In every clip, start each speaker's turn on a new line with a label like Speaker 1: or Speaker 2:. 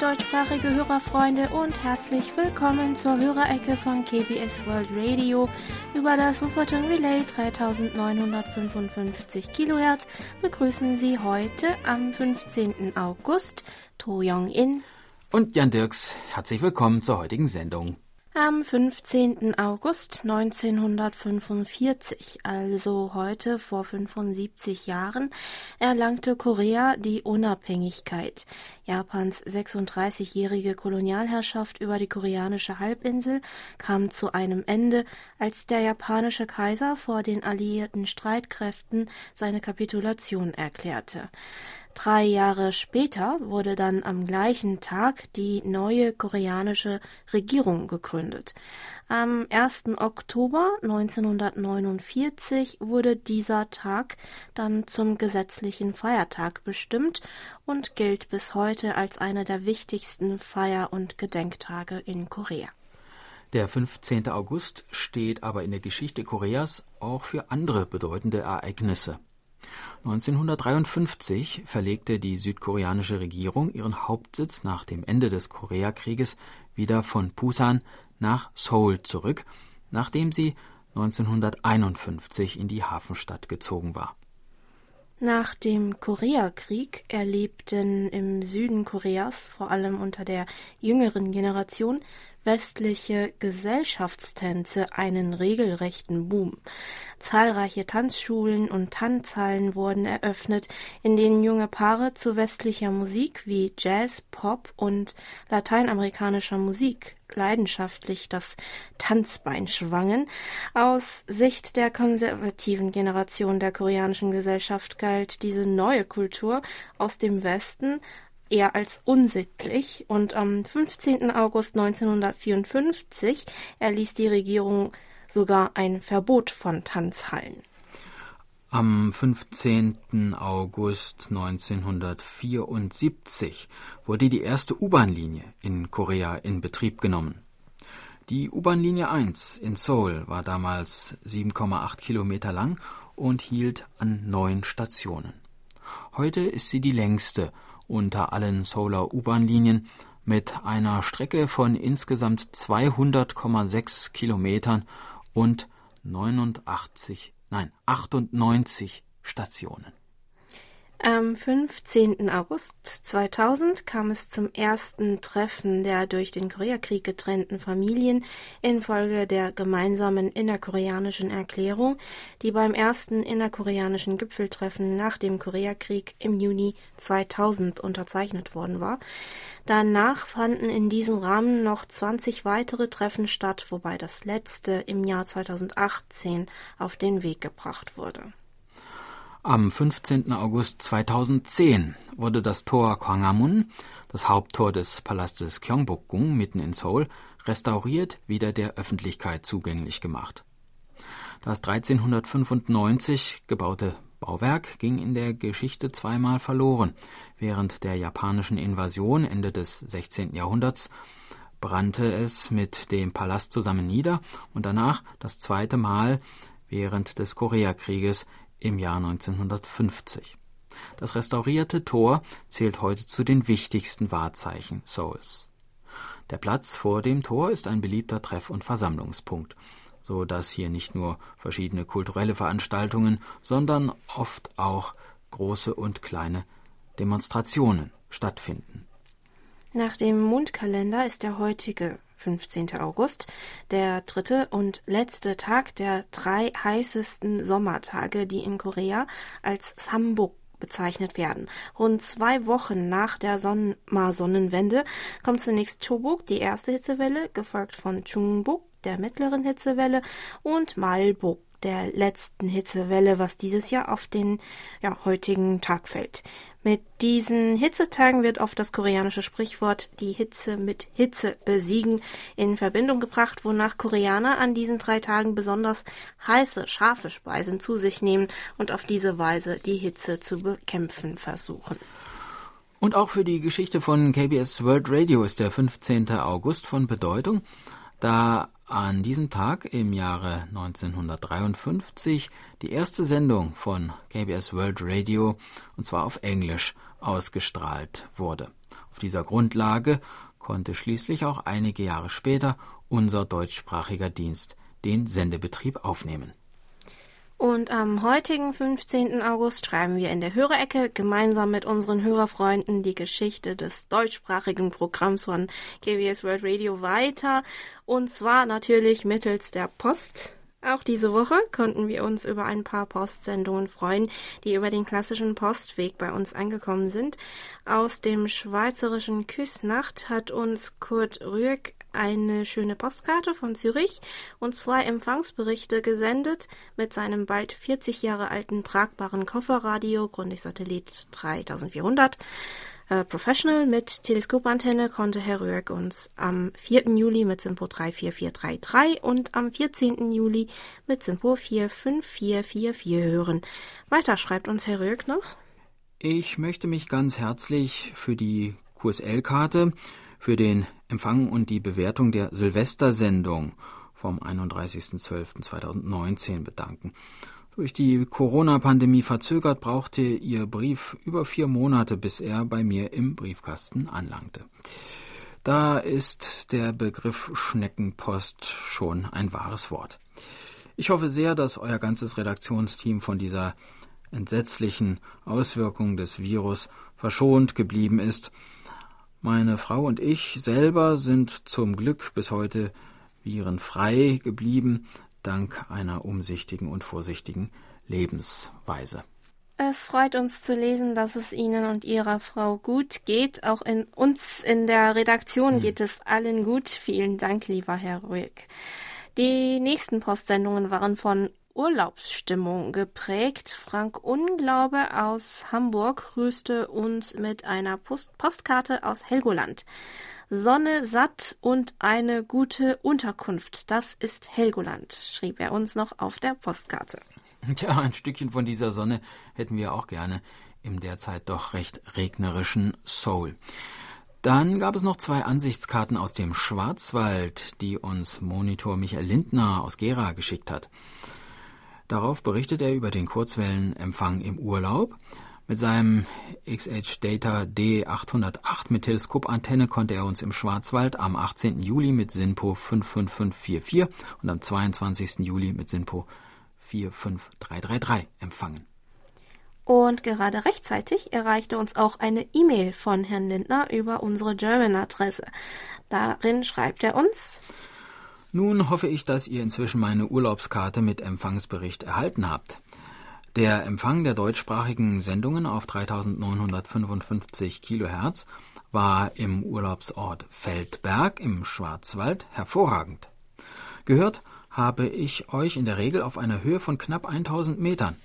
Speaker 1: Deutschsprachige Hörerfreunde und herzlich willkommen zur Hörerecke von KBS World Radio über das Wupperton Relay 3955 kHz begrüßen Sie heute am 15. August To Young In
Speaker 2: und Jan Dirks. Herzlich willkommen zur heutigen Sendung.
Speaker 1: Am 15. August 1945, also heute vor 75 Jahren, erlangte Korea die Unabhängigkeit. Japans 36-jährige Kolonialherrschaft über die koreanische Halbinsel kam zu einem Ende, als der japanische Kaiser vor den alliierten Streitkräften seine Kapitulation erklärte. Drei Jahre später wurde dann am gleichen Tag die neue koreanische Regierung gegründet. Am 1. Oktober 1949 wurde dieser Tag dann zum gesetzlichen Feiertag bestimmt und gilt bis heute als einer der wichtigsten Feier- und Gedenktage in Korea.
Speaker 2: Der 15. August steht aber in der Geschichte Koreas auch für andere bedeutende Ereignisse. 1953 verlegte die südkoreanische Regierung ihren Hauptsitz nach dem Ende des Koreakrieges wieder von Busan nach Seoul zurück, nachdem sie 1951 in die Hafenstadt gezogen war.
Speaker 1: Nach dem Koreakrieg erlebten im Süden Koreas, vor allem unter der jüngeren Generation, westliche Gesellschaftstänze einen regelrechten Boom. Zahlreiche Tanzschulen und Tanzhallen wurden eröffnet, in denen junge Paare zu westlicher Musik wie Jazz, Pop und lateinamerikanischer Musik leidenschaftlich das Tanzbein schwangen. Aus Sicht der konservativen Generation der koreanischen Gesellschaft galt diese neue Kultur aus dem Westen eher als unsittlich und am 15. August 1954 erließ die Regierung sogar ein Verbot von Tanzhallen.
Speaker 2: Am 15. August 1974 wurde die erste U-Bahn-Linie in Korea in Betrieb genommen. Die U-Bahn-Linie 1 in Seoul war damals 7,8 Kilometer lang und hielt an neun Stationen. Heute ist sie die längste unter allen Solar U-Bahn-Linien mit einer Strecke von insgesamt 200,6 Kilometern und 89, nein, 98 Stationen.
Speaker 1: Am 15. August 2000 kam es zum ersten Treffen der durch den Koreakrieg getrennten Familien infolge der gemeinsamen innerkoreanischen Erklärung, die beim ersten innerkoreanischen Gipfeltreffen nach dem Koreakrieg im Juni 2000 unterzeichnet worden war. Danach fanden in diesem Rahmen noch 20 weitere Treffen statt, wobei das letzte im Jahr 2018 auf den Weg gebracht wurde.
Speaker 2: Am 15. August 2010 wurde das Tor Gwanghwamun, das Haupttor des Palastes Gyeongbokgung mitten in Seoul, restauriert wieder der Öffentlichkeit zugänglich gemacht. Das 1395 gebaute Bauwerk ging in der Geschichte zweimal verloren. Während der japanischen Invasion Ende des 16. Jahrhunderts brannte es mit dem Palast zusammen nieder und danach das zweite Mal während des Koreakrieges im Jahr 1950. Das restaurierte Tor zählt heute zu den wichtigsten Wahrzeichen Seouls. Der Platz vor dem Tor ist ein beliebter Treff- und Versammlungspunkt, so dass hier nicht nur verschiedene kulturelle Veranstaltungen, sondern oft auch große und kleine Demonstrationen stattfinden.
Speaker 1: Nach dem Mondkalender ist der heutige 15. August, der dritte und letzte Tag der drei heißesten Sommertage, die in Korea als Sambok bezeichnet werden. Rund zwei Wochen nach der Sommersonnenwende kommt zunächst Chobuk, die erste Hitzewelle, gefolgt von Chungbuk, der mittleren Hitzewelle, und Malbuk, der letzten Hitzewelle, was dieses Jahr auf den ja, heutigen Tag fällt. Mit diesen Hitzetagen wird oft das koreanische Sprichwort die Hitze mit Hitze besiegen in Verbindung gebracht, wonach Koreaner an diesen drei Tagen besonders heiße, scharfe Speisen zu sich nehmen und auf diese Weise die Hitze zu bekämpfen versuchen.
Speaker 2: Und auch für die Geschichte von KBS World Radio ist der 15. August von Bedeutung, da an diesem Tag im Jahre 1953 die erste Sendung von KBS World Radio, und zwar auf Englisch, ausgestrahlt wurde. Auf dieser Grundlage konnte schließlich auch einige Jahre später unser deutschsprachiger Dienst den Sendebetrieb aufnehmen.
Speaker 1: Und am heutigen 15. August schreiben wir in der Hörerecke gemeinsam mit unseren Hörerfreunden die Geschichte des deutschsprachigen Programms von KBS World Radio weiter. Und zwar natürlich mittels der Post. Auch diese Woche konnten wir uns über ein paar Postsendungen freuen, die über den klassischen Postweg bei uns angekommen sind. Aus dem schweizerischen Küsnacht hat uns Kurt Rüegg eine schöne Postkarte von Zürich und zwei Empfangsberichte gesendet mit seinem bald 40 Jahre alten tragbaren Kofferradio Grundig Satellit 3400. Äh, Professional mit Teleskopantenne konnte Herr Röhrk uns am 4. Juli mit Simpo 34433 und am 14. Juli mit Simpo 45444 hören. Weiter schreibt uns Herr Röhrk noch.
Speaker 2: Ich möchte mich ganz herzlich für die QSL-Karte, für den Empfang und die Bewertung der Silvestersendung vom 31.12.2019 bedanken. Durch die Corona-Pandemie verzögert brauchte Ihr Brief über vier Monate, bis er bei mir im Briefkasten anlangte. Da ist der Begriff Schneckenpost schon ein wahres Wort. Ich hoffe sehr, dass euer ganzes Redaktionsteam von dieser entsetzlichen Auswirkung des Virus verschont geblieben ist. Meine Frau und ich selber sind zum Glück bis heute virenfrei geblieben, dank einer umsichtigen und vorsichtigen Lebensweise.
Speaker 1: Es freut uns zu lesen, dass es Ihnen und Ihrer Frau gut geht. Auch in uns in der Redaktion hm. geht es allen gut. Vielen Dank, lieber Herr Ruhig. Die nächsten Postsendungen waren von Urlaubsstimmung geprägt. Frank Unglaube aus Hamburg grüßte uns mit einer Post Postkarte aus Helgoland. Sonne satt und eine gute Unterkunft. Das ist Helgoland, schrieb er uns noch auf der Postkarte.
Speaker 2: Tja, ein Stückchen von dieser Sonne hätten wir auch gerne im derzeit doch recht regnerischen Seoul. Dann gab es noch zwei Ansichtskarten aus dem Schwarzwald, die uns Monitor Michael Lindner aus Gera geschickt hat. Darauf berichtet er über den Kurzwellenempfang im Urlaub, mit seinem XH Data D808 mit Teleskopantenne konnte er uns im Schwarzwald am 18. Juli mit SINPO 55544 und am 22. Juli mit SINPO 45333 empfangen.
Speaker 1: Und gerade rechtzeitig erreichte uns auch eine E-Mail von Herrn Lindner über unsere German-Adresse. Darin schreibt er uns
Speaker 2: Nun hoffe ich, dass ihr inzwischen meine Urlaubskarte mit Empfangsbericht erhalten habt. Der Empfang der deutschsprachigen Sendungen auf 3955 Kilohertz war im Urlaubsort Feldberg im Schwarzwald hervorragend. Gehört habe ich euch in der Regel auf einer Höhe von knapp 1000 Metern.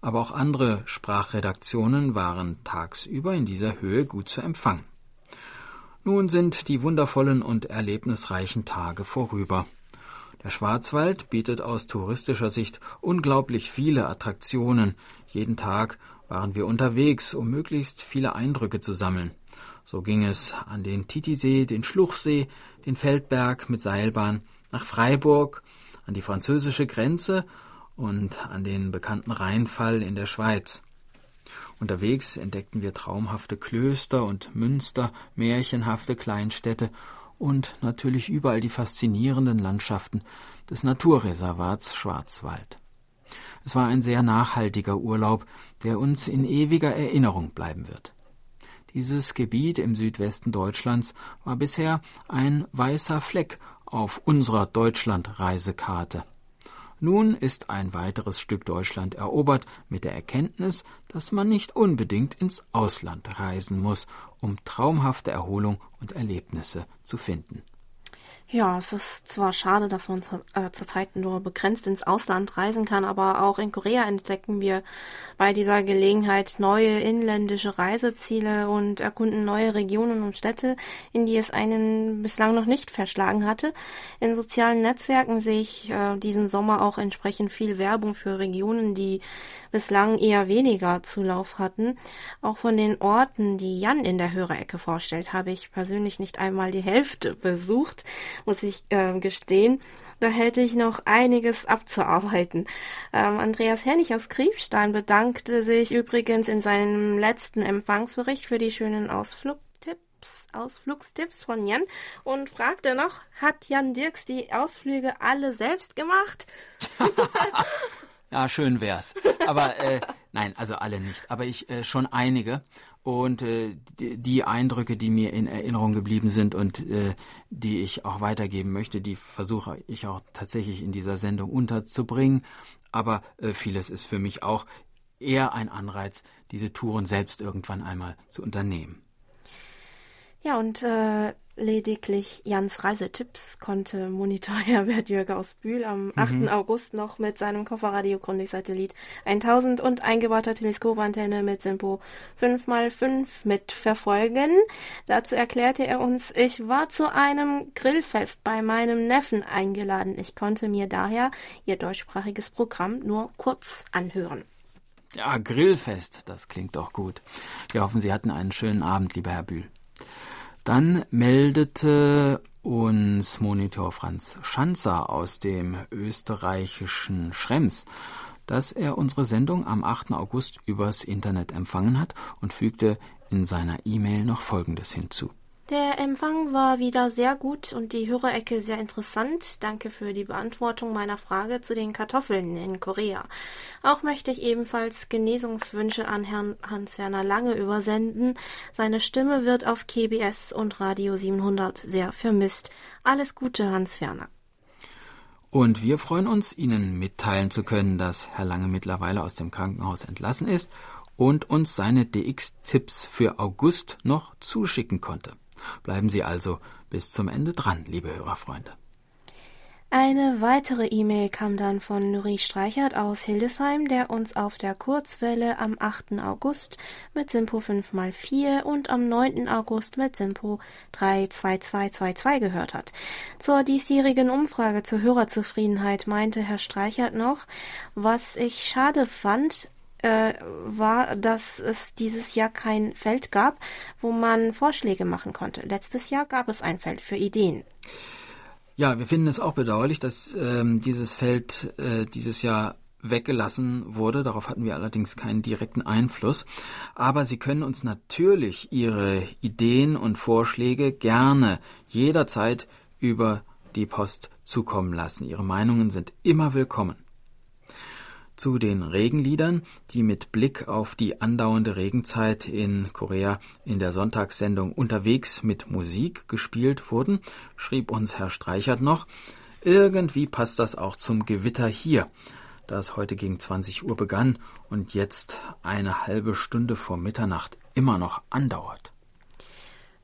Speaker 2: Aber auch andere Sprachredaktionen waren tagsüber in dieser Höhe gut zu empfangen. Nun sind die wundervollen und erlebnisreichen Tage vorüber. Der Schwarzwald bietet aus touristischer Sicht unglaublich viele Attraktionen. Jeden Tag waren wir unterwegs, um möglichst viele Eindrücke zu sammeln. So ging es an den Titisee, den Schluchsee, den Feldberg mit Seilbahn, nach Freiburg, an die französische Grenze und an den bekannten Rheinfall in der Schweiz. Unterwegs entdeckten wir traumhafte Klöster und Münster, märchenhafte Kleinstädte und natürlich überall die faszinierenden Landschaften des Naturreservats Schwarzwald. Es war ein sehr nachhaltiger Urlaub, der uns in ewiger Erinnerung bleiben wird. Dieses Gebiet im Südwesten Deutschlands war bisher ein weißer Fleck auf unserer Deutschlandreisekarte. Nun ist ein weiteres Stück Deutschland erobert mit der Erkenntnis, dass man nicht unbedingt ins Ausland reisen muss, um traumhafte Erholung und Erlebnisse zu finden.
Speaker 1: Ja, es ist zwar schade, dass man äh, zurzeit nur begrenzt ins Ausland reisen kann, aber auch in Korea entdecken wir bei dieser Gelegenheit neue inländische Reiseziele und erkunden neue Regionen und Städte, in die es einen bislang noch nicht verschlagen hatte. In sozialen Netzwerken sehe ich äh, diesen Sommer auch entsprechend viel Werbung für Regionen, die bislang eher weniger Zulauf hatten. Auch von den Orten, die Jan in der Hörerecke vorstellt, habe ich persönlich nicht einmal die Hälfte besucht muss ich äh, gestehen. Da hätte ich noch einiges abzuarbeiten. Ähm, Andreas Hennig aus Kriefstein bedankte sich übrigens in seinem letzten Empfangsbericht für die schönen Ausflug Tipps, Ausflugstipps von Jan und fragte noch, hat Jan Dirks die Ausflüge alle selbst gemacht?
Speaker 2: ja, schön wär's. Aber äh, nein, also alle nicht. Aber ich äh, schon einige. Und äh, die, Eindrücke, die mir in Erinnerung geblieben sind und äh, die ich auch weitergeben möchte, die versuche ich auch tatsächlich in dieser Sendung unterzubringen. Aber äh, vieles ist für mich auch eher ein Anreiz, diese Touren selbst irgendwann einmal zu unternehmen.
Speaker 1: Ja, und äh, lediglich Jans Reisetipps konnte Monitor Herbert Jürger aus Bühl am 8. Mhm. August noch mit seinem Kofferradio Grundig-Satellit 1000 und eingebauter Teleskopantenne mit Simpo 5x5 mitverfolgen. Dazu erklärte er uns, ich war zu einem Grillfest bei meinem Neffen eingeladen. Ich konnte mir daher ihr deutschsprachiges Programm nur kurz anhören.
Speaker 2: Ja, Grillfest, das klingt doch gut. Wir hoffen, Sie hatten einen schönen Abend, lieber Herr Bühl. Dann meldete uns Monitor Franz Schanzer aus dem österreichischen Schrems, dass er unsere Sendung am 8. August übers Internet empfangen hat und fügte in seiner E-Mail noch Folgendes hinzu.
Speaker 1: Der Empfang war wieder sehr gut und die Hörerecke sehr interessant. Danke für die Beantwortung meiner Frage zu den Kartoffeln in Korea. Auch möchte ich ebenfalls Genesungswünsche an Herrn Hans-Werner Lange übersenden. Seine Stimme wird auf KBS und Radio 700 sehr vermisst. Alles Gute, Hans-Werner.
Speaker 2: Und wir freuen uns, Ihnen mitteilen zu können, dass Herr Lange mittlerweile aus dem Krankenhaus entlassen ist und uns seine DX-Tipps für August noch zuschicken konnte. Bleiben Sie also bis zum Ende dran, liebe Hörerfreunde.
Speaker 1: Eine weitere E-Mail kam dann von Nuri Streichert aus Hildesheim, der uns auf der Kurzwelle am 8. August mit Simpo 5x4 und am 9. August mit Simpo 32222 gehört hat. Zur diesjährigen Umfrage zur Hörerzufriedenheit meinte Herr Streichert noch, was ich schade fand, äh, war, dass es dieses Jahr kein Feld gab, wo man Vorschläge machen konnte. Letztes Jahr gab es ein Feld für Ideen.
Speaker 2: Ja, wir finden es auch bedauerlich, dass ähm, dieses Feld äh, dieses Jahr weggelassen wurde. Darauf hatten wir allerdings keinen direkten Einfluss. Aber Sie können uns natürlich Ihre Ideen und Vorschläge gerne jederzeit über die Post zukommen lassen. Ihre Meinungen sind immer willkommen zu den Regenliedern, die mit Blick auf die andauernde Regenzeit in Korea in der Sonntagssendung Unterwegs mit Musik gespielt wurden, schrieb uns Herr Streichert noch, irgendwie passt das auch zum Gewitter hier, da es heute gegen 20 Uhr begann und jetzt eine halbe Stunde vor Mitternacht immer noch andauert.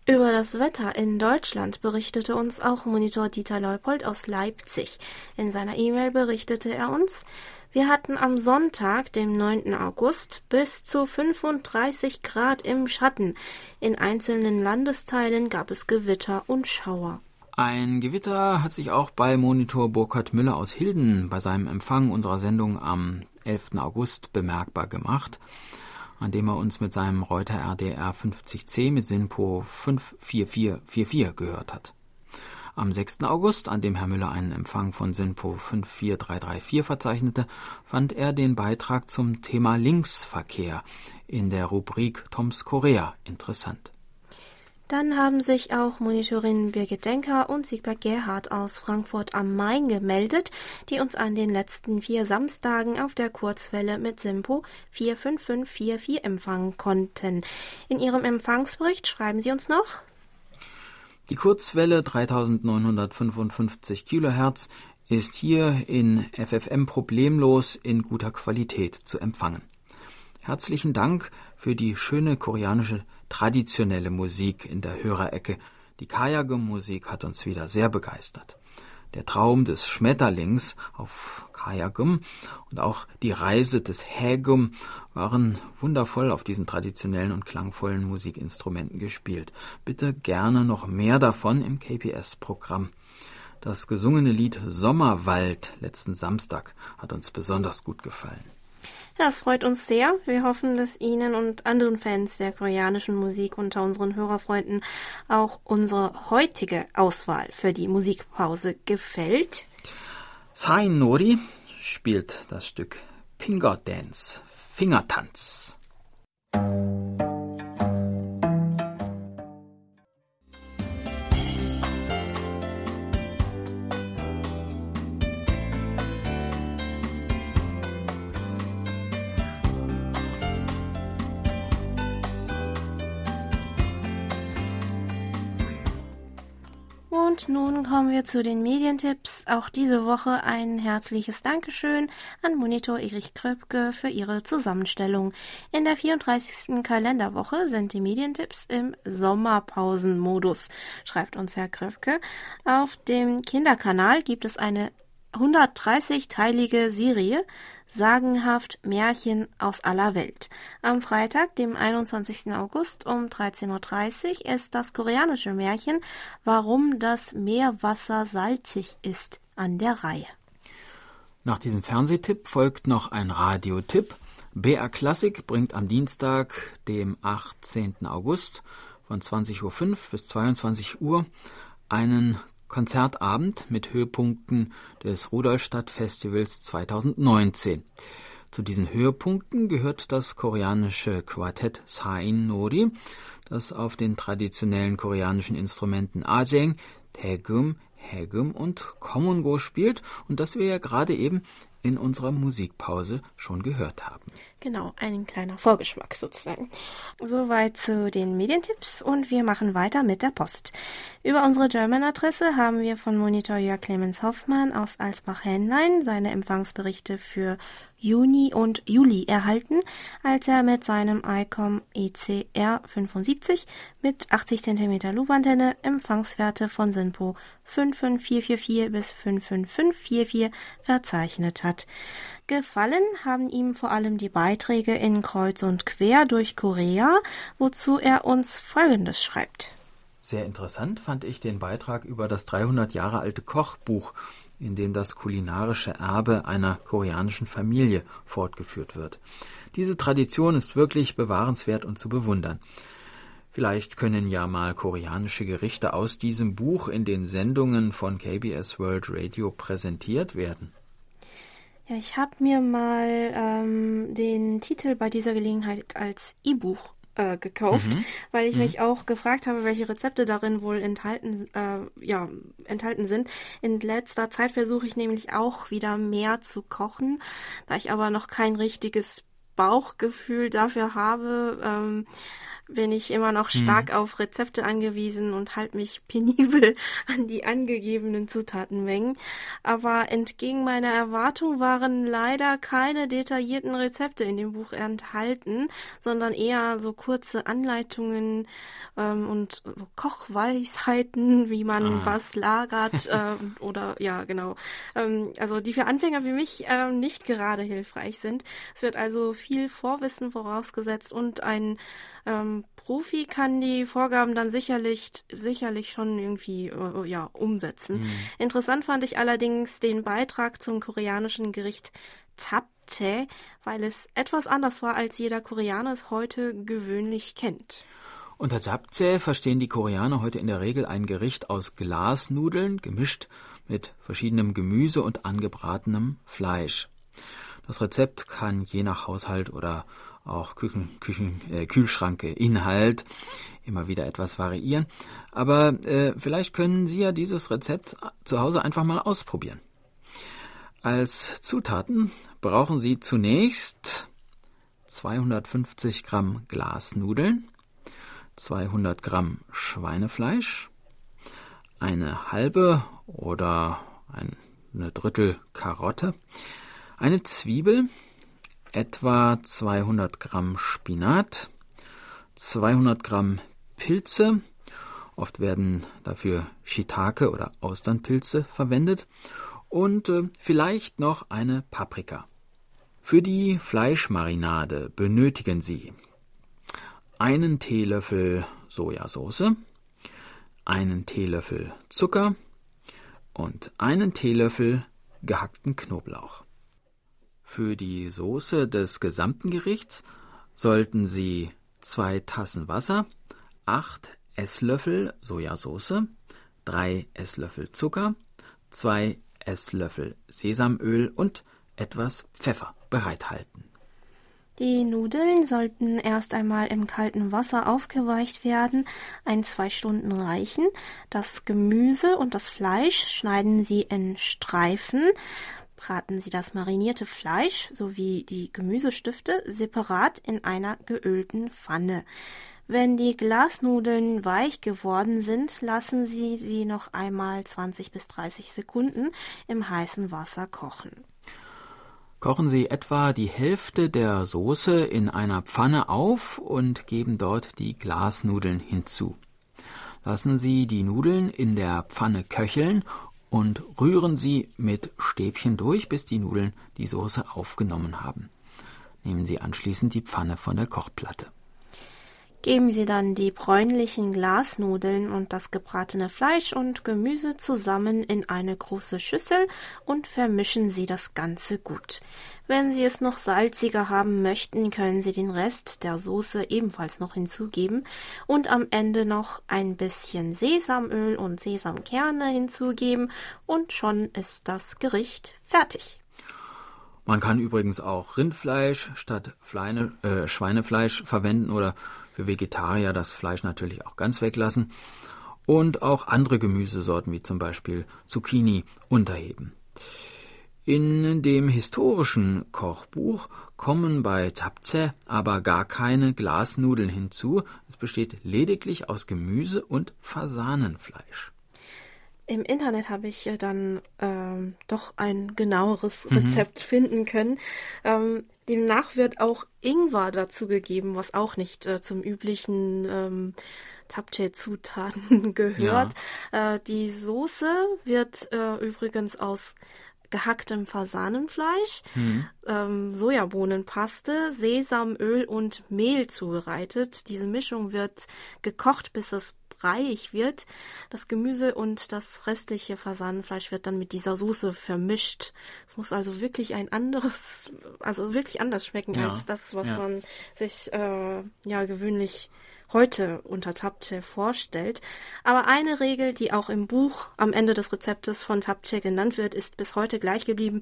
Speaker 1: Über das Wetter in Deutschland berichtete uns auch Monitor Dieter Leupold aus Leipzig. In seiner E-Mail berichtete er uns, wir hatten am Sonntag, dem 9. August, bis zu 35 Grad im Schatten. In einzelnen Landesteilen gab es Gewitter und Schauer.
Speaker 2: Ein Gewitter hat sich auch bei Monitor Burkhard Müller aus Hilden bei seinem Empfang unserer Sendung am 11. August bemerkbar gemacht, an dem er uns mit seinem Reuter RDR 50C mit SINPO 54444 gehört hat. Am 6. August, an dem Herr Müller einen Empfang von SINPO 54334 verzeichnete, fand er den Beitrag zum Thema Linksverkehr in der Rubrik Toms Korea interessant.
Speaker 1: Dann haben sich auch Monitorin Birgit Denker und Siegbert Gerhard aus Frankfurt am Main gemeldet, die uns an den letzten vier Samstagen auf der Kurzwelle mit Simpo 45544 empfangen konnten. In ihrem Empfangsbericht schreiben sie uns noch,
Speaker 2: die Kurzwelle 3955 kHz ist hier in FFM problemlos in guter Qualität zu empfangen. Herzlichen Dank für die schöne koreanische traditionelle Musik in der Hörerecke. Die Kayagum-Musik hat uns wieder sehr begeistert. Der Traum des Schmetterlings auf Kayagum und auch die Reise des Hägum waren wundervoll auf diesen traditionellen und klangvollen Musikinstrumenten gespielt. Bitte gerne noch mehr davon im KPS-Programm. Das gesungene Lied Sommerwald letzten Samstag hat uns besonders gut gefallen.
Speaker 1: Das freut uns sehr. Wir hoffen, dass Ihnen und anderen Fans der koreanischen Musik unter unseren Hörerfreunden auch unsere heutige Auswahl für die Musikpause gefällt.
Speaker 2: Sain Nori spielt das Stück Finger Dance, Fingertanz.
Speaker 1: Und nun kommen wir zu den Medientipps. Auch diese Woche ein herzliches Dankeschön an Monitor Erich Kröpke für ihre Zusammenstellung. In der 34. Kalenderwoche sind die Medientipps im Sommerpausenmodus, schreibt uns Herr Kröpke. Auf dem Kinderkanal gibt es eine 130-teilige Serie Sagenhaft Märchen aus aller Welt. Am Freitag, dem 21. August um 13.30 Uhr ist das koreanische Märchen Warum das Meerwasser salzig ist an der Reihe.
Speaker 2: Nach diesem Fernsehtipp folgt noch ein Radiotipp. BR Klassik bringt am Dienstag, dem 18. August von 20.05 Uhr bis 22 Uhr einen Konzertabend mit Höhepunkten des Rudolstadt-Festivals 2019. Zu diesen Höhepunkten gehört das koreanische Quartett Sain Nori, das auf den traditionellen koreanischen Instrumenten Ajeng, Taegum, Hegum und Komungo spielt und das wir ja gerade eben in unserer Musikpause schon gehört haben.
Speaker 1: Genau, ein kleiner Vorgeschmack sozusagen. Soweit zu den Medientipps und wir machen weiter mit der Post. Über unsere German-Adresse haben wir von Monitor Jörg Clemens Hoffmann aus Alsbach-Hähnlein seine Empfangsberichte für Juni und Juli erhalten, als er mit seinem ICOM ECR 75 mit 80 cm Loopantenne Empfangswerte von SINPO 55444 bis 55544 verzeichnet hat. Gefallen haben ihm vor allem die Beiträge in Kreuz und Quer durch Korea, wozu er uns Folgendes schreibt.
Speaker 2: Sehr interessant fand ich den Beitrag über das 300 Jahre alte Kochbuch, in dem das kulinarische Erbe einer koreanischen Familie fortgeführt wird. Diese Tradition ist wirklich bewahrenswert und zu bewundern. Vielleicht können ja mal koreanische Gerichte aus diesem Buch in den Sendungen von KBS World Radio präsentiert werden.
Speaker 1: Ja, ich habe mir mal ähm, den Titel bei dieser Gelegenheit als E-Buch äh, gekauft, mhm. weil ich mhm. mich auch gefragt habe, welche Rezepte darin wohl enthalten, äh, ja, enthalten sind. In letzter Zeit versuche ich nämlich auch wieder mehr zu kochen, da ich aber noch kein richtiges Bauchgefühl dafür habe. Ähm, bin ich immer noch mhm. stark hm. auf Rezepte angewiesen und halte mich penibel an die angegebenen Zutatenmengen. Aber entgegen meiner Erwartung waren leider keine detaillierten Rezepte in dem Buch enthalten, sondern eher so kurze Anleitungen ähm, und so Kochweisheiten, wie man ah. was lagert äh, oder ja genau. Ähm, also die für Anfänger wie mich äh, nicht gerade hilfreich sind. Es wird also viel Vorwissen vorausgesetzt und ein ähm, Profi kann die Vorgaben dann sicherlich, sicherlich schon irgendwie äh, ja, umsetzen. Mhm. Interessant fand ich allerdings den Beitrag zum koreanischen Gericht Tapte, weil es etwas anders war, als jeder Koreaner es heute gewöhnlich kennt.
Speaker 2: Unter Japchae verstehen die Koreaner heute in der Regel ein Gericht aus Glasnudeln, gemischt mit verschiedenem Gemüse und angebratenem Fleisch. Das Rezept kann je nach Haushalt oder auch Küchen, Küchen, äh, Kühlschranke, Inhalt immer wieder etwas variieren. Aber äh, vielleicht können Sie ja dieses Rezept zu Hause einfach mal ausprobieren. Als Zutaten brauchen Sie zunächst 250 Gramm Glasnudeln, 200 Gramm Schweinefleisch, eine halbe oder eine Drittel Karotte, eine Zwiebel, etwa 200 Gramm Spinat, 200 Gramm Pilze, oft werden dafür Shiitake oder Austernpilze verwendet und äh, vielleicht noch eine Paprika. Für die Fleischmarinade benötigen Sie einen Teelöffel Sojasauce, einen Teelöffel Zucker und einen Teelöffel gehackten Knoblauch. Für die Soße des gesamten Gerichts sollten Sie zwei Tassen Wasser, acht Esslöffel Sojasauce, drei Esslöffel Zucker, zwei Esslöffel Sesamöl und etwas Pfeffer bereithalten.
Speaker 1: Die Nudeln sollten erst einmal im kalten Wasser aufgeweicht werden, ein zwei Stunden reichen. Das Gemüse und das Fleisch schneiden Sie in Streifen braten Sie das marinierte Fleisch sowie die Gemüsestifte separat in einer geölten Pfanne. Wenn die Glasnudeln weich geworden sind, lassen Sie sie noch einmal 20 bis 30 Sekunden im heißen Wasser kochen.
Speaker 2: Kochen Sie etwa die Hälfte der Soße in einer Pfanne auf und geben dort die Glasnudeln hinzu. Lassen Sie die Nudeln in der Pfanne köcheln und rühren Sie mit Stäbchen durch, bis die Nudeln die Soße aufgenommen haben. Nehmen Sie anschließend die Pfanne von der Kochplatte.
Speaker 1: Geben Sie dann die bräunlichen Glasnudeln und das gebratene Fleisch und Gemüse zusammen in eine große Schüssel und vermischen Sie das Ganze gut. Wenn Sie es noch salziger haben möchten, können Sie den Rest der Soße ebenfalls noch hinzugeben und am Ende noch ein bisschen Sesamöl und Sesamkerne hinzugeben und schon ist das Gericht fertig.
Speaker 2: Man kann übrigens auch Rindfleisch statt Fleine, äh, Schweinefleisch verwenden oder für Vegetarier das Fleisch natürlich auch ganz weglassen und auch andere Gemüsesorten wie zum Beispiel Zucchini unterheben. In dem historischen Kochbuch kommen bei Tapze aber gar keine Glasnudeln hinzu, es besteht lediglich aus Gemüse und Fasanenfleisch.
Speaker 1: Im Internet habe ich dann ähm, doch ein genaueres mhm. Rezept mhm. finden können. Ähm, demnach wird auch Ingwer dazugegeben, was auch nicht äh, zum üblichen ähm, Tapche-Zutaten gehört. Ja. Äh, die Soße wird äh, übrigens aus gehacktem Fasanenfleisch, mhm. ähm, Sojabohnenpaste, Sesamöl und Mehl zubereitet. Diese Mischung wird gekocht, bis es breiig wird. Das Gemüse und das restliche Fasanenfleisch wird dann mit dieser Soße vermischt. Es muss also wirklich ein anderes, also wirklich anders schmecken ja. als das, was ja. man sich äh, ja gewöhnlich heute unter Tapche vorstellt. Aber eine Regel, die auch im Buch am Ende des Rezeptes von Tapche genannt wird, ist bis heute gleich geblieben.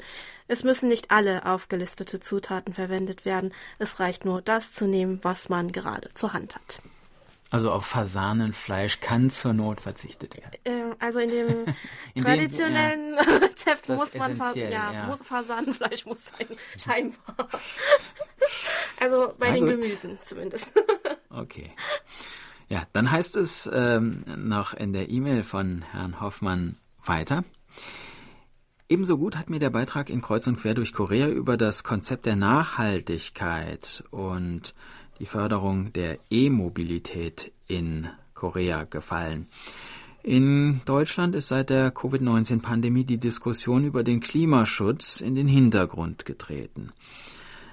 Speaker 1: Es müssen nicht alle aufgelistete Zutaten verwendet werden. Es reicht nur das zu nehmen, was man gerade zur Hand hat.
Speaker 2: Also auf Fasanenfleisch kann zur Not verzichtet werden.
Speaker 1: Ähm, also in dem in traditionellen dem, ja, Rezept muss man Fa ja, ja. Muss Fasanenfleisch muss sein, scheinbar. also bei Na den gut. Gemüsen zumindest.
Speaker 2: okay. Ja, dann heißt es ähm, noch in der E-Mail von Herrn Hoffmann weiter. Ebenso gut hat mir der Beitrag in Kreuz und Quer durch Korea über das Konzept der Nachhaltigkeit und die Förderung der E-Mobilität in Korea gefallen. In Deutschland ist seit der Covid-19-Pandemie die Diskussion über den Klimaschutz in den Hintergrund getreten.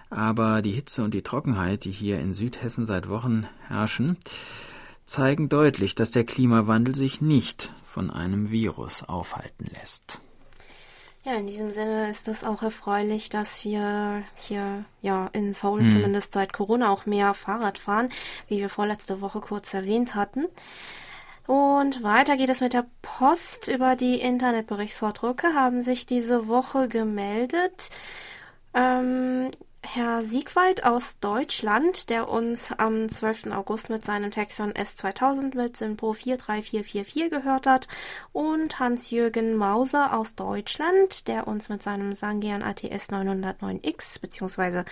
Speaker 2: Aber die Hitze und die Trockenheit, die hier in Südhessen seit Wochen herrschen, zeigen deutlich, dass der Klimawandel sich nicht von einem Virus aufhalten lässt.
Speaker 1: Ja, in diesem Sinne ist es auch erfreulich, dass wir hier ja in Seoul hm. zumindest seit Corona auch mehr Fahrrad fahren, wie wir vorletzte Woche kurz erwähnt hatten. Und weiter geht es mit der Post. Über die Internetberichtsvordrucke haben sich diese Woche gemeldet. Ähm, Herr Siegwald aus Deutschland, der uns am 12. August mit seinem Texon S2000 mit Simpo 43444 gehört hat, und Hans-Jürgen Mauser aus Deutschland, der uns mit seinem Sangean ATS 909X bzw.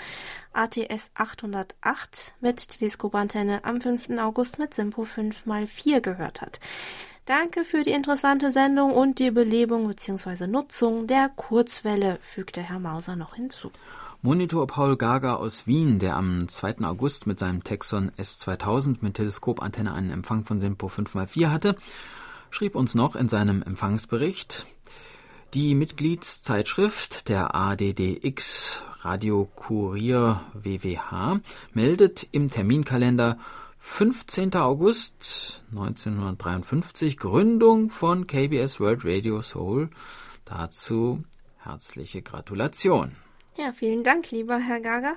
Speaker 1: ATS 808 mit Teleskopantenne am 5. August mit Simpo 5x4 gehört hat. Danke für die interessante Sendung und die Belebung bzw. Nutzung der Kurzwelle, fügte Herr Mauser noch hinzu.
Speaker 2: Monitor Paul Gaga aus Wien, der am 2. August mit seinem Texon S2000 mit Teleskopantenne einen Empfang von Simpo 5x4 hatte, schrieb uns noch in seinem Empfangsbericht, die Mitgliedszeitschrift der ADDX Radio Kurier WWH meldet im Terminkalender 15. August 1953 Gründung von KBS World Radio Soul. Dazu herzliche Gratulation.
Speaker 1: Ja, vielen Dank, lieber Herr Gaga.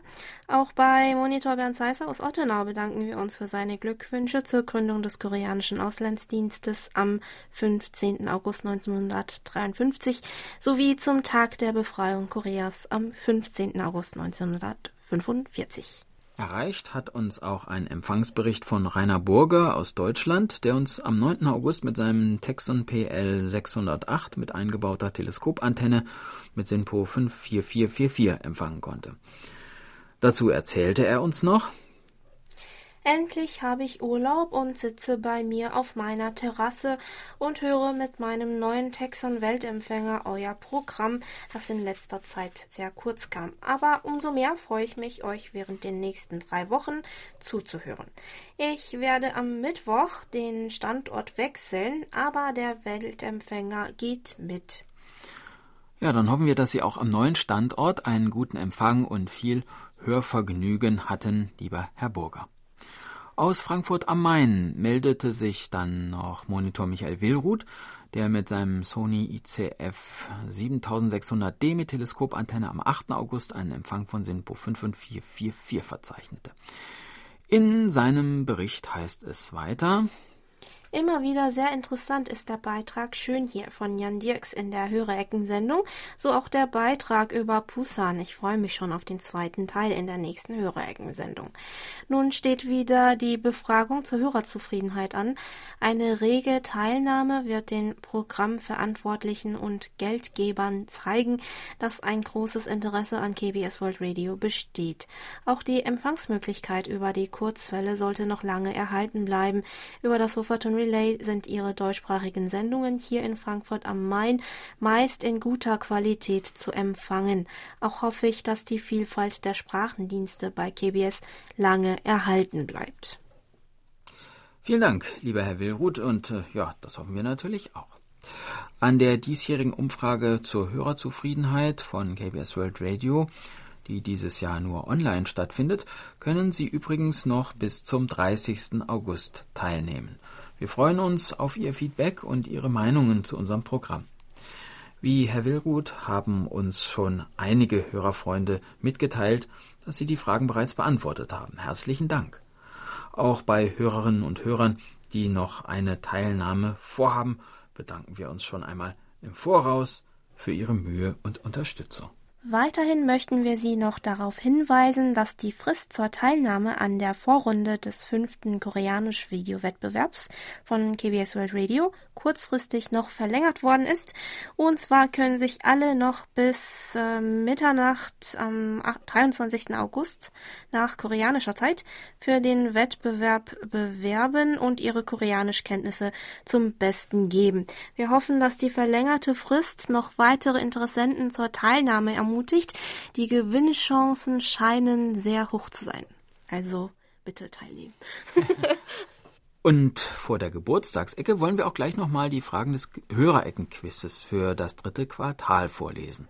Speaker 1: Auch bei Monitor Bernd Seisser aus Ottenau bedanken wir uns für seine Glückwünsche zur Gründung des koreanischen Auslandsdienstes am 15. August 1953 sowie zum Tag der Befreiung Koreas am 15. August 1945.
Speaker 2: Erreicht hat uns auch ein Empfangsbericht von Rainer Burger aus Deutschland, der uns am 9. August mit seinem Texon PL 608 mit eingebauter Teleskopantenne mit SINPO 54444 empfangen konnte. Dazu erzählte er uns noch,
Speaker 1: Endlich habe ich Urlaub und sitze bei mir auf meiner Terrasse und höre mit meinem neuen Texon Weltempfänger euer Programm, das in letzter Zeit sehr kurz kam. Aber umso mehr freue ich mich, euch während den nächsten drei Wochen zuzuhören. Ich werde am Mittwoch den Standort wechseln, aber der Weltempfänger geht mit.
Speaker 2: Ja, dann hoffen wir, dass Sie auch am neuen Standort einen guten Empfang und viel Hörvergnügen hatten, lieber Herr Burger. Aus Frankfurt am Main meldete sich dann noch Monitor Michael Willruth, der mit seinem Sony ICF 7600D mit Teleskopantenne am 8. August einen Empfang von SINPO 55444 verzeichnete. In seinem Bericht heißt es weiter,
Speaker 1: Immer wieder sehr interessant ist der Beitrag Schön hier von Jan Dirks in der Hörereckensendung, so auch der Beitrag über Pusan. Ich freue mich schon auf den zweiten Teil in der nächsten Hörereckensendung. Nun steht wieder die Befragung zur Hörerzufriedenheit an. Eine rege Teilnahme wird den Programmverantwortlichen und Geldgebern zeigen, dass ein großes Interesse an KBS World Radio besteht. Auch die Empfangsmöglichkeit über die Kurzwelle sollte noch lange erhalten bleiben. Über das Wufferton Relay sind ihre deutschsprachigen Sendungen hier in Frankfurt am Main meist in guter Qualität zu empfangen. Auch hoffe ich, dass die Vielfalt der Sprachendienste bei KBS lange erhalten bleibt.
Speaker 2: Vielen Dank, lieber Herr Willruth, und äh, ja, das hoffen wir natürlich auch. An der diesjährigen Umfrage zur Hörerzufriedenheit von KBS World Radio die dieses Jahr nur online stattfindet, können Sie übrigens noch bis zum 30. August teilnehmen. Wir freuen uns auf Ihr Feedback und Ihre Meinungen zu unserem Programm. Wie Herr Willruth haben uns schon einige Hörerfreunde mitgeteilt, dass sie die Fragen bereits beantwortet haben. Herzlichen Dank. Auch bei Hörerinnen und Hörern, die noch eine Teilnahme vorhaben, bedanken wir uns schon einmal im Voraus für Ihre Mühe und Unterstützung.
Speaker 1: Weiterhin möchten wir Sie noch darauf hinweisen, dass die Frist zur Teilnahme an der Vorrunde des fünften Koreanisch-Video-Wettbewerbs von KBS World Radio kurzfristig noch verlängert worden ist. Und zwar können sich alle noch bis äh, Mitternacht am 23. August nach koreanischer Zeit für den Wettbewerb bewerben und ihre Koreanischkenntnisse zum Besten geben. Wir hoffen, dass die verlängerte Frist noch weitere Interessenten zur Teilnahme ermutigt ermutigt. Die Gewinnchancen scheinen sehr hoch zu sein. Also bitte teilnehmen.
Speaker 2: Und vor der Geburtstagsecke wollen wir auch gleich nochmal die Fragen des Hörereckenquizzes für das dritte Quartal vorlesen.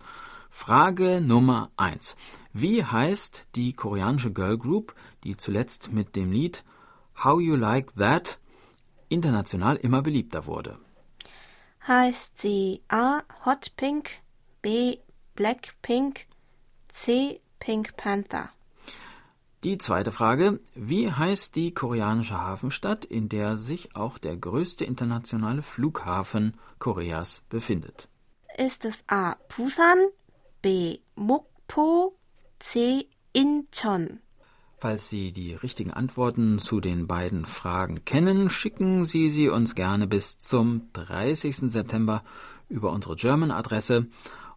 Speaker 2: Frage Nummer eins: Wie heißt die koreanische Girl Group, die zuletzt mit dem Lied How You Like That international immer beliebter wurde?
Speaker 1: Heißt sie A. Hot Pink, B. Blackpink, C. Pink Panther.
Speaker 2: Die zweite Frage. Wie heißt die koreanische Hafenstadt, in der sich auch der größte internationale Flughafen Koreas befindet?
Speaker 1: Ist es A. Busan, B. Mokpo, C. Incheon?
Speaker 2: Falls Sie die richtigen Antworten zu den beiden Fragen kennen, schicken Sie sie uns gerne bis zum 30. September über unsere German-Adresse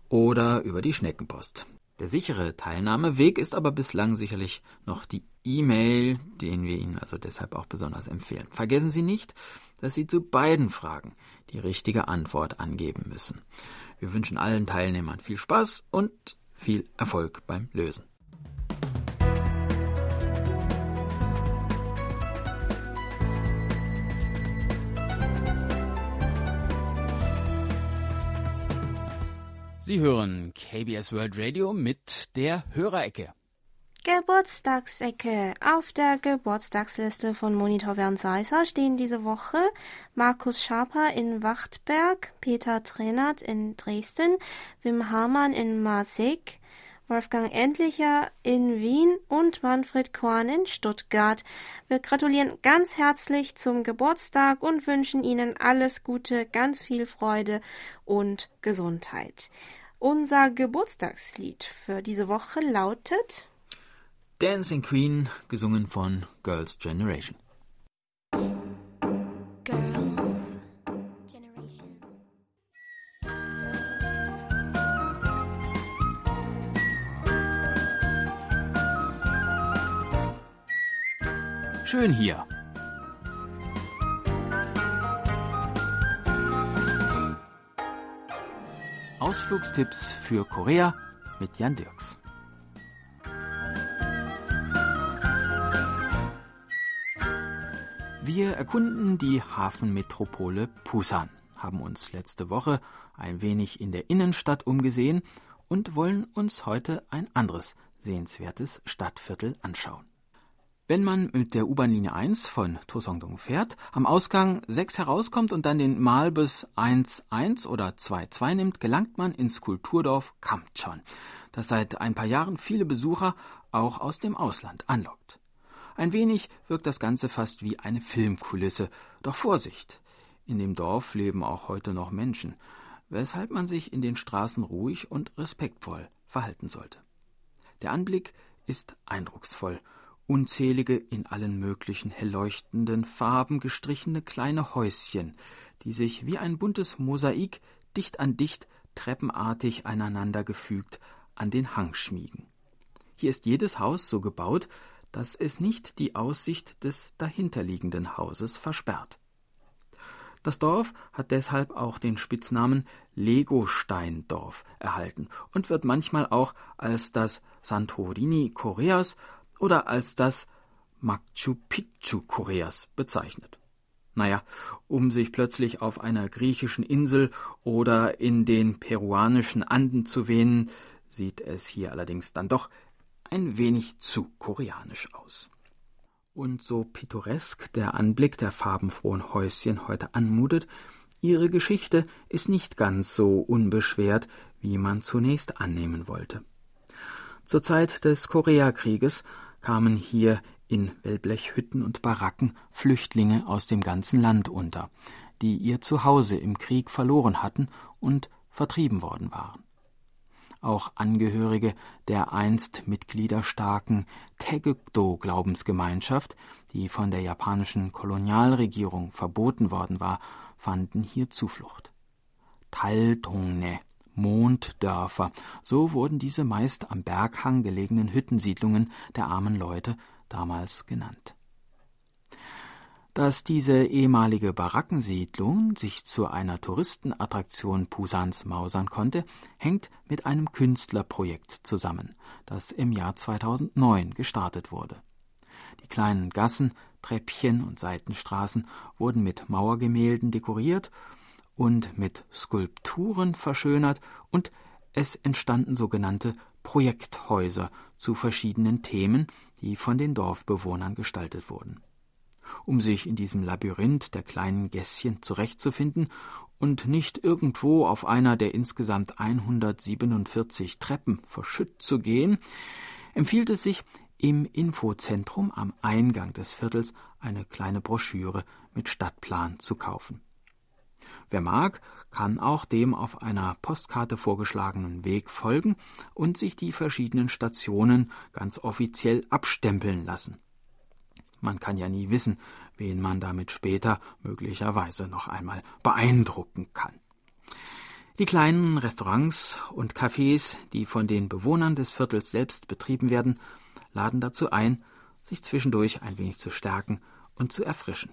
Speaker 2: oder über die Schneckenpost. Der sichere Teilnahmeweg ist aber bislang sicherlich noch die E-Mail, den wir Ihnen also deshalb auch besonders empfehlen. Vergessen Sie nicht, dass Sie zu beiden Fragen die richtige Antwort angeben müssen. Wir wünschen allen Teilnehmern viel Spaß und viel Erfolg beim Lösen. Sie hören KBS World Radio mit der Hörerecke.
Speaker 1: Geburtstagsecke. Auf der Geburtstagsliste von Monitor Bernd Seisser stehen diese Woche Markus Schaper in Wachtberg, Peter Trenert in Dresden, Wim Hamann in Marsik, Wolfgang Endlicher in Wien und Manfred Korn in Stuttgart. Wir gratulieren ganz herzlich zum Geburtstag und wünschen Ihnen alles Gute, ganz viel Freude und Gesundheit. Unser Geburtstagslied für diese Woche lautet
Speaker 2: Dancing Queen, gesungen von Girls Generation. Schön hier. Ausflugstipps für Korea mit Jan Dirks. Wir erkunden die Hafenmetropole Busan, haben uns letzte Woche ein wenig in der Innenstadt umgesehen und wollen uns heute ein anderes sehenswertes Stadtviertel anschauen. Wenn man mit der U-Bahn-Linie 1 von Tosongdong fährt, am Ausgang 6 herauskommt und dann den Malbus 1.1 oder 2.2 nimmt, gelangt man ins Kulturdorf Kamchon, das seit ein paar Jahren viele Besucher auch aus dem Ausland anlockt. Ein wenig wirkt das Ganze fast wie eine Filmkulisse, doch Vorsicht! In dem Dorf leben auch heute noch Menschen, weshalb man sich in den Straßen ruhig und respektvoll verhalten sollte. Der Anblick ist eindrucksvoll unzählige in allen möglichen hellleuchtenden Farben gestrichene kleine Häuschen, die sich wie ein buntes Mosaik dicht an dicht treppenartig aneinander gefügt an den Hang schmiegen. Hier ist jedes Haus so gebaut, dass es nicht die Aussicht des dahinterliegenden Hauses versperrt. Das Dorf hat deshalb auch den Spitznamen Legosteindorf erhalten und wird manchmal auch als das Santorini Koreas oder als das Machu Picchu Koreas bezeichnet. Naja, um sich plötzlich auf einer griechischen Insel oder in den peruanischen Anden zu wähnen, sieht es hier allerdings dann doch ein wenig zu koreanisch aus. Und so pittoresk der Anblick der farbenfrohen Häuschen heute anmutet, ihre Geschichte ist nicht ganz so unbeschwert, wie man zunächst annehmen wollte. Zur Zeit des Koreakrieges kamen hier in Wellblechhütten und Baracken Flüchtlinge aus dem ganzen Land unter, die ihr Zuhause im Krieg verloren hatten und vertrieben worden waren. Auch Angehörige der einst mitgliederstarken Taegukdo-Glaubensgemeinschaft, die von der japanischen Kolonialregierung verboten worden war, fanden hier Zuflucht. Taldongne Monddörfer. So wurden diese meist am Berghang gelegenen Hüttensiedlungen der armen Leute damals genannt. Dass diese ehemalige Barackensiedlung sich zu einer Touristenattraktion Pusans mausern konnte, hängt mit einem Künstlerprojekt zusammen, das im Jahr 2009 gestartet wurde. Die kleinen Gassen, Treppchen und Seitenstraßen wurden mit Mauergemälden dekoriert und mit Skulpturen verschönert und es entstanden sogenannte Projekthäuser zu verschiedenen Themen, die von den Dorfbewohnern gestaltet wurden. Um sich in diesem Labyrinth der kleinen Gässchen zurechtzufinden und nicht irgendwo auf einer der insgesamt 147 Treppen verschütt zu gehen, empfiehlt es sich, im Infozentrum am Eingang des Viertels eine kleine Broschüre mit Stadtplan zu kaufen. Wer mag, kann auch dem auf einer Postkarte vorgeschlagenen Weg folgen und sich die verschiedenen Stationen ganz offiziell abstempeln lassen. Man kann ja nie wissen, wen man damit später möglicherweise noch einmal beeindrucken kann. Die kleinen Restaurants und Cafés, die von den Bewohnern des Viertels selbst betrieben werden, laden dazu ein, sich zwischendurch ein wenig zu stärken und zu erfrischen.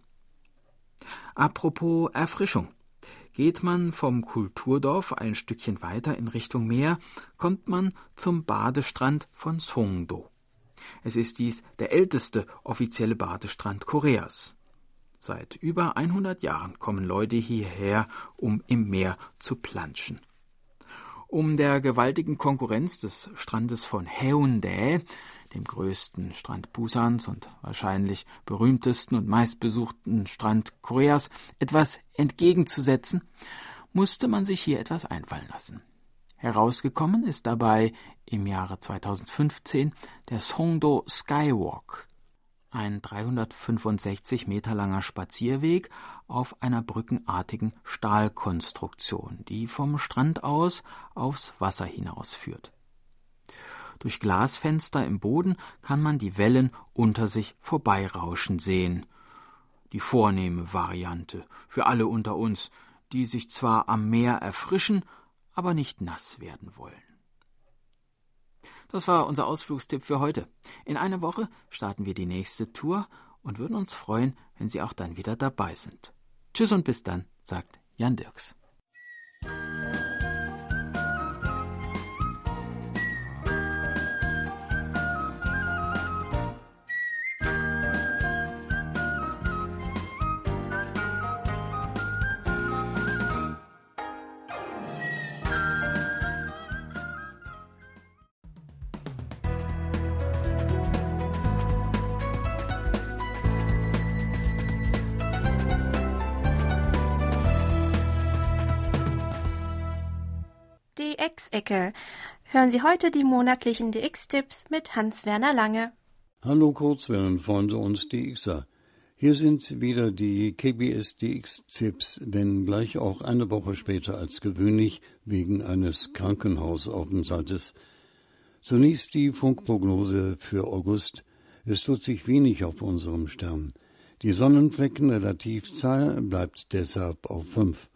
Speaker 2: Apropos Erfrischung. Geht man vom Kulturdorf ein Stückchen weiter in Richtung Meer, kommt man zum Badestrand von Songdo. Es ist dies der älteste offizielle Badestrand Koreas. Seit über 100 Jahren kommen Leute hierher, um im Meer zu planschen. Um der gewaltigen Konkurrenz des Strandes von Haeundae dem größten Strand Busans und wahrscheinlich berühmtesten und meistbesuchten Strand Koreas, etwas entgegenzusetzen, musste man sich hier etwas einfallen lassen. Herausgekommen ist dabei im Jahre 2015 der Songdo Skywalk, ein 365 Meter langer Spazierweg auf einer brückenartigen Stahlkonstruktion, die vom Strand aus aufs Wasser hinausführt. Durch Glasfenster im Boden kann man die Wellen unter sich vorbeirauschen sehen. Die vornehme Variante für alle unter uns, die sich zwar am Meer erfrischen, aber nicht nass werden wollen. Das war unser Ausflugstipp für heute. In einer Woche starten wir die nächste Tour und würden uns freuen, wenn Sie auch dann wieder dabei sind. Tschüss und bis dann, sagt Jan Dirks.
Speaker 1: Ecke. Hören Sie heute die monatlichen DX-Tipps mit Hans-Werner Lange.
Speaker 3: Hallo Kurzwellenfreunde und DXer. Hier sind wieder die KBS DX-Tipps, wenn gleich auch eine Woche später als gewöhnlich wegen eines Krankenhausaufenthaltes. Zunächst die Funkprognose für August. Es tut sich wenig auf unserem Stern. Die Sonnenfleckenrelativzahl bleibt deshalb auf fünf.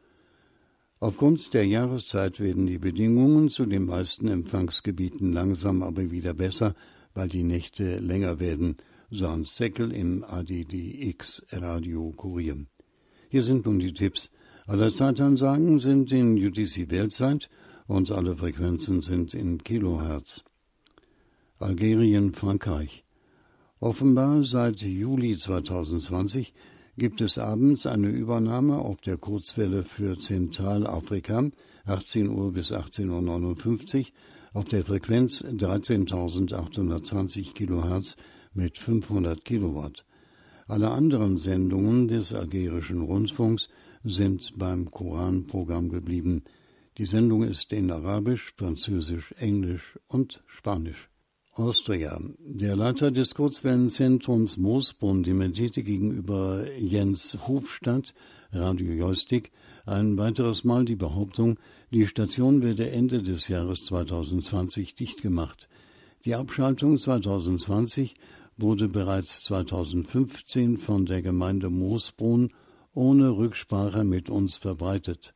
Speaker 3: Aufgrund der Jahreszeit werden die Bedingungen zu den meisten Empfangsgebieten langsam aber wieder besser, weil die Nächte länger werden, so Hans Zeckel im ADDX Radio Kurier. Hier sind nun die Tipps. Alle Zeitansagen sind in UTC Weltzeit und alle Frequenzen sind in Kilohertz. Algerien, Frankreich. Offenbar seit Juli 2020 gibt es abends eine Übernahme auf der Kurzwelle für Zentralafrika 18 Uhr bis 18.59 Uhr auf der Frequenz 13.820 kHz mit 500 Kilowatt. Alle anderen Sendungen des algerischen Rundfunks sind beim Koranprogramm geblieben. Die Sendung ist in Arabisch, Französisch, Englisch und Spanisch. Austria. Der Leiter des Kurzwellenzentrums Moosbrunn dementierte gegenüber Jens Hofstadt, Radio Joystick, ein weiteres Mal die Behauptung, die Station werde Ende des Jahres 2020 dicht gemacht. Die Abschaltung 2020 wurde bereits 2015 von der Gemeinde Moosbrunn ohne Rücksprache mit uns verbreitet.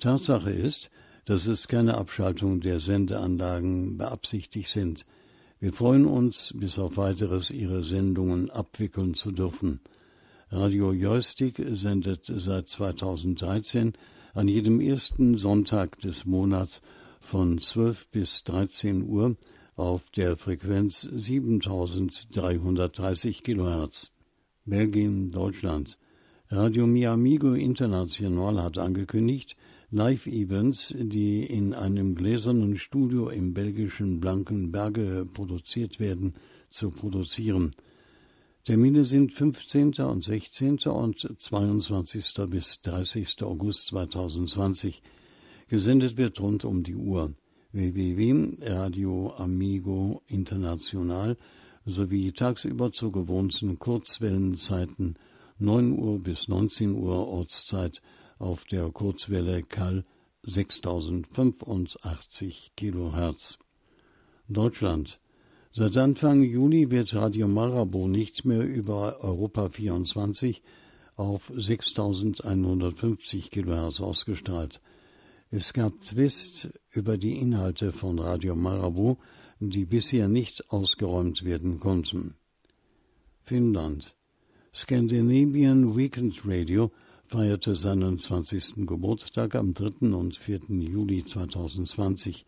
Speaker 3: Tatsache ist, dass es keine Abschaltung der Sendeanlagen beabsichtigt sind. Wir freuen uns, bis auf weiteres Ihre Sendungen abwickeln zu dürfen. Radio Joystick sendet seit 2013 an jedem ersten Sonntag des Monats von 12 bis 13 Uhr auf der Frequenz 7330 kHz. Belgien, Deutschland. Radio Mi Amigo International hat angekündigt, Live-Events, die in einem gläsernen Studio im belgischen Blankenberge produziert werden, zu produzieren. Termine sind 15. und 16. und 22. bis 30. August 2020. Gesendet wird rund um die Uhr. www.radio Amigo International sowie tagsüber zu gewohnten Kurzwellenzeiten 9 Uhr bis 19 Uhr Ortszeit auf der Kurzwelle KAL 6085 kHz. Deutschland. Seit Anfang Juni wird Radio Marabo nicht mehr über Europa 24 auf 6150 kHz ausgestrahlt. Es gab Twist über die Inhalte von Radio Marabo, die bisher nicht ausgeräumt werden konnten. Finnland. Scandinavian Weekend Radio feierte seinen 20. Geburtstag am 3. und 4. Juli 2020.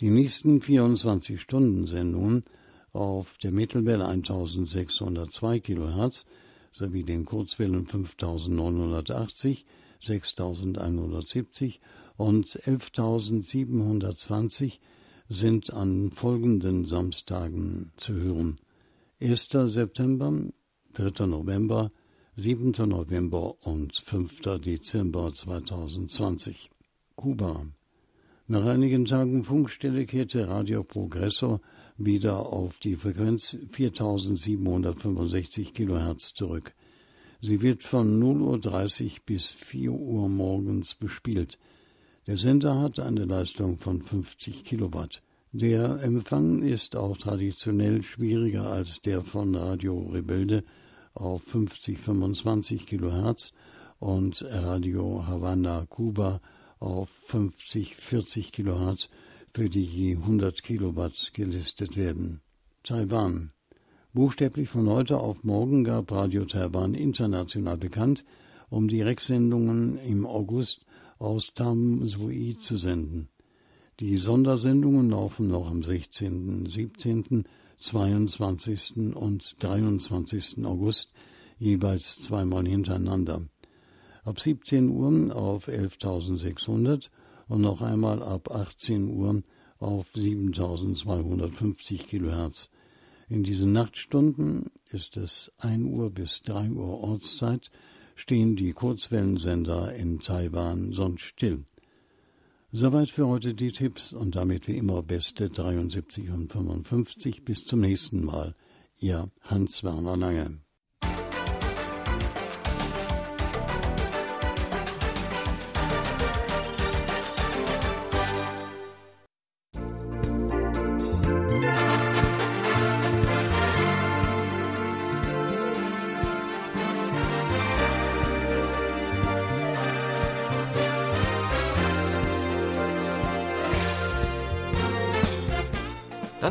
Speaker 3: Die nächsten 24-Stunden-Sendungen auf der Mittelwelle 1602 kHz sowie den Kurzwellen 5980, 6170 und 11720 sind an folgenden Samstagen zu hören. 1. September, 3. November, 7. November und 5. Dezember 2020. Kuba. Nach einigen Tagen Funkstelle kehrte Radio Progresso wieder auf die Frequenz 4765 kHz zurück. Sie wird von 0.30 Uhr bis 4 Uhr morgens bespielt. Der Sender hat eine Leistung von 50 Kilowatt. Der Empfang ist auch traditionell schwieriger als der von Radio Rebelde, auf 50, 25 Kilohertz und Radio Havanna Kuba auf 50, 40 Kilohertz, für die je 100 Kilowatt gelistet werden. Taiwan. Buchstäblich von heute auf morgen gab Radio Taiwan international bekannt, um Direktsendungen im August aus Tam Sui zu senden. Die Sondersendungen laufen noch am 16., 17., 22. und 23. August jeweils zweimal hintereinander. Ab 17 Uhr auf 11.600 und noch einmal ab 18 Uhr auf 7250 Kilohertz. In diesen Nachtstunden ist es 1 Uhr bis 3 Uhr Ortszeit, stehen die Kurzwellensender in Taiwan sonst still. Soweit für heute die Tipps und damit wie immer beste 73 und 55. Bis zum nächsten Mal. Ihr Hans-Werner Lange.